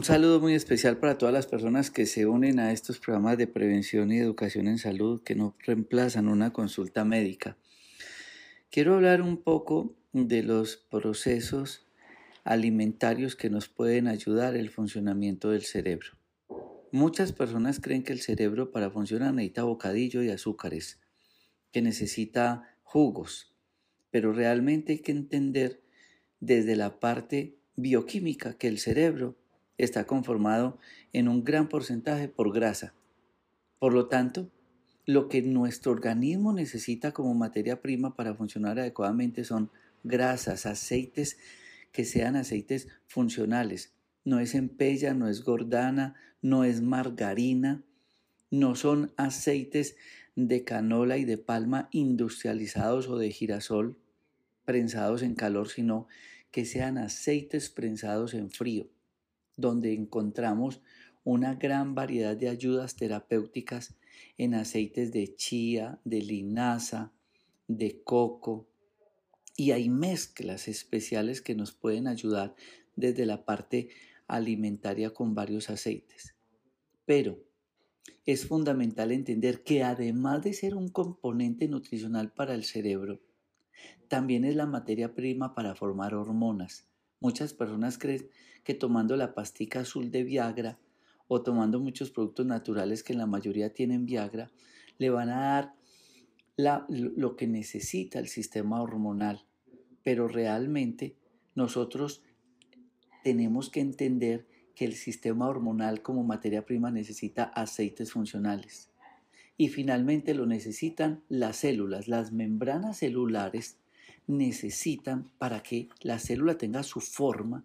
Un saludo muy especial para todas las personas que se unen a estos programas de prevención y educación en salud que no reemplazan una consulta médica. Quiero hablar un poco de los procesos alimentarios que nos pueden ayudar el funcionamiento del cerebro. Muchas personas creen que el cerebro para funcionar necesita bocadillo y azúcares, que necesita jugos, pero realmente hay que entender desde la parte bioquímica que el cerebro está conformado en un gran porcentaje por grasa. Por lo tanto, lo que nuestro organismo necesita como materia prima para funcionar adecuadamente son grasas, aceites que sean aceites funcionales. No es empella, no es gordana, no es margarina, no son aceites de canola y de palma industrializados o de girasol prensados en calor, sino que sean aceites prensados en frío donde encontramos una gran variedad de ayudas terapéuticas en aceites de chía, de linaza, de coco, y hay mezclas especiales que nos pueden ayudar desde la parte alimentaria con varios aceites. Pero es fundamental entender que además de ser un componente nutricional para el cerebro, también es la materia prima para formar hormonas, Muchas personas creen que tomando la pastica azul de Viagra o tomando muchos productos naturales que en la mayoría tienen Viagra, le van a dar lo que necesita el sistema hormonal. Pero realmente nosotros tenemos que entender que el sistema hormonal como materia prima necesita aceites funcionales. Y finalmente lo necesitan las células, las membranas celulares necesitan para que la célula tenga su forma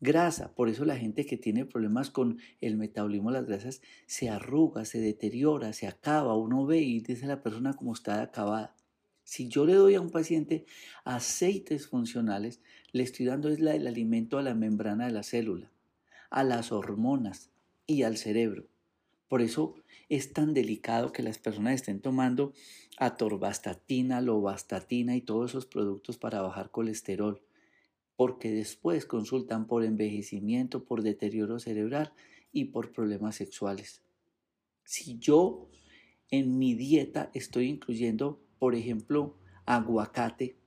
grasa. Por eso la gente que tiene problemas con el metabolismo de las grasas se arruga, se deteriora, se acaba. Uno ve y dice la persona como está acabada. Si yo le doy a un paciente aceites funcionales, le estoy dando el alimento a la membrana de la célula, a las hormonas y al cerebro. Por eso es tan delicado que las personas estén tomando atorvastatina, lovastatina y todos esos productos para bajar colesterol, porque después consultan por envejecimiento, por deterioro cerebral y por problemas sexuales. Si yo en mi dieta estoy incluyendo, por ejemplo, aguacate,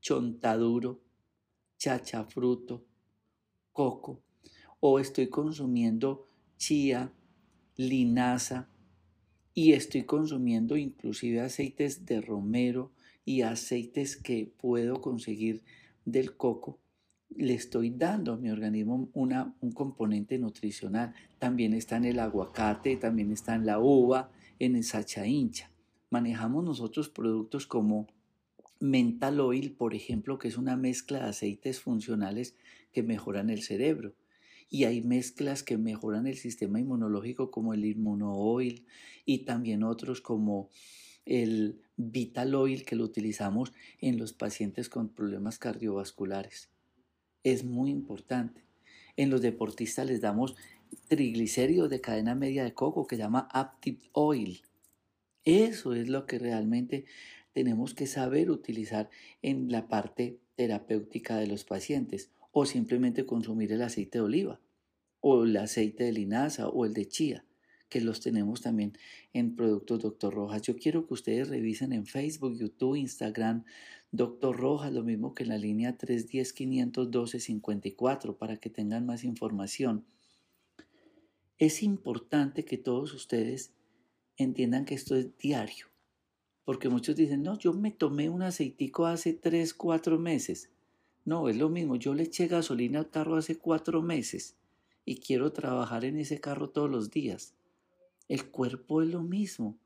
chontaduro, chachafruto, coco, o estoy consumiendo chía, linaza y estoy consumiendo inclusive aceites de romero y aceites que puedo conseguir del coco, le estoy dando a mi organismo una, un componente nutricional. También está en el aguacate, también está en la uva, en el sacha hincha. Manejamos nosotros productos como mental oil, por ejemplo, que es una mezcla de aceites funcionales que mejoran el cerebro y hay mezclas que mejoran el sistema inmunológico como el inmunooil y también otros como el vital oil que lo utilizamos en los pacientes con problemas cardiovasculares. Es muy importante. En los deportistas les damos triglicéridos de cadena media de coco que se llama Active Oil. Eso es lo que realmente tenemos que saber utilizar en la parte terapéutica de los pacientes o simplemente consumir el aceite de oliva o el aceite de linaza o el de chía, que los tenemos también en Productos Doctor Rojas. Yo quiero que ustedes revisen en Facebook, YouTube, Instagram, Doctor Rojas, lo mismo que en la línea 310-512-54 para que tengan más información. Es importante que todos ustedes entiendan que esto es diario, porque muchos dicen, no, yo me tomé un aceitico hace 3, 4 meses. No, es lo mismo. Yo le eché gasolina al carro hace cuatro meses y quiero trabajar en ese carro todos los días. El cuerpo es lo mismo.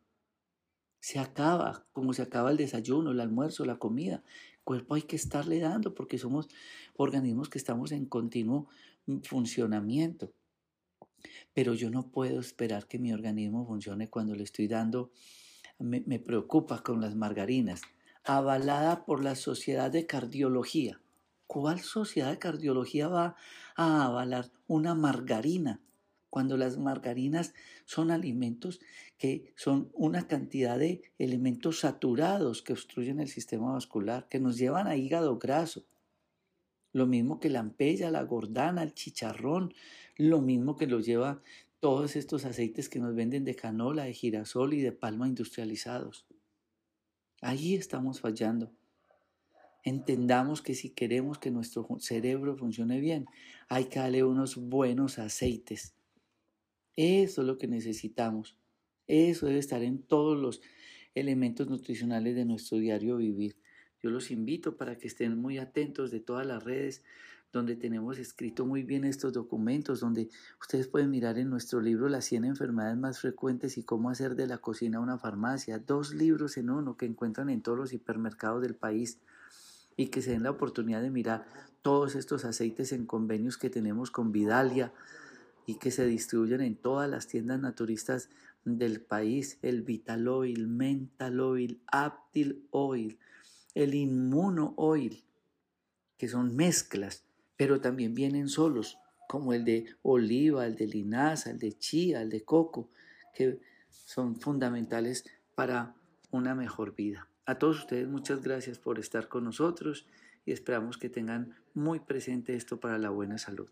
Se acaba, como se acaba el desayuno, el almuerzo, la comida. El cuerpo hay que estarle dando porque somos organismos que estamos en continuo funcionamiento. Pero yo no puedo esperar que mi organismo funcione cuando le estoy dando, me, me preocupa con las margarinas, avalada por la Sociedad de Cardiología. ¿Cuál sociedad de cardiología va a avalar una margarina? Cuando las margarinas son alimentos que son una cantidad de elementos saturados que obstruyen el sistema vascular, que nos llevan a hígado graso. lo mismo que la ampella, la gordana, el chicharrón, lo mismo que lo lleva todos estos aceites que nos venden de canola, de girasol y de palma industrializados. Ahí estamos fallando. Entendamos que si queremos que nuestro cerebro funcione bien, hay que darle unos buenos aceites. Eso es lo que necesitamos. Eso debe estar en todos los elementos nutricionales de nuestro diario vivir. Yo los invito para que estén muy atentos de todas las redes donde tenemos escrito muy bien estos documentos, donde ustedes pueden mirar en nuestro libro Las 100 enfermedades más frecuentes y cómo hacer de la cocina una farmacia, dos libros en uno que encuentran en todos los hipermercados del país y que se den la oportunidad de mirar todos estos aceites en convenios que tenemos con Vidalia y que se distribuyen en todas las tiendas naturistas del país, el Vital Oil, Mental Oil, Aptil Oil, el Inmuno Oil, que son mezclas pero también vienen solos, como el de oliva, el de linaza, el de chía, el de coco, que son fundamentales para una mejor vida. A todos ustedes muchas gracias por estar con nosotros y esperamos que tengan muy presente esto para la buena salud.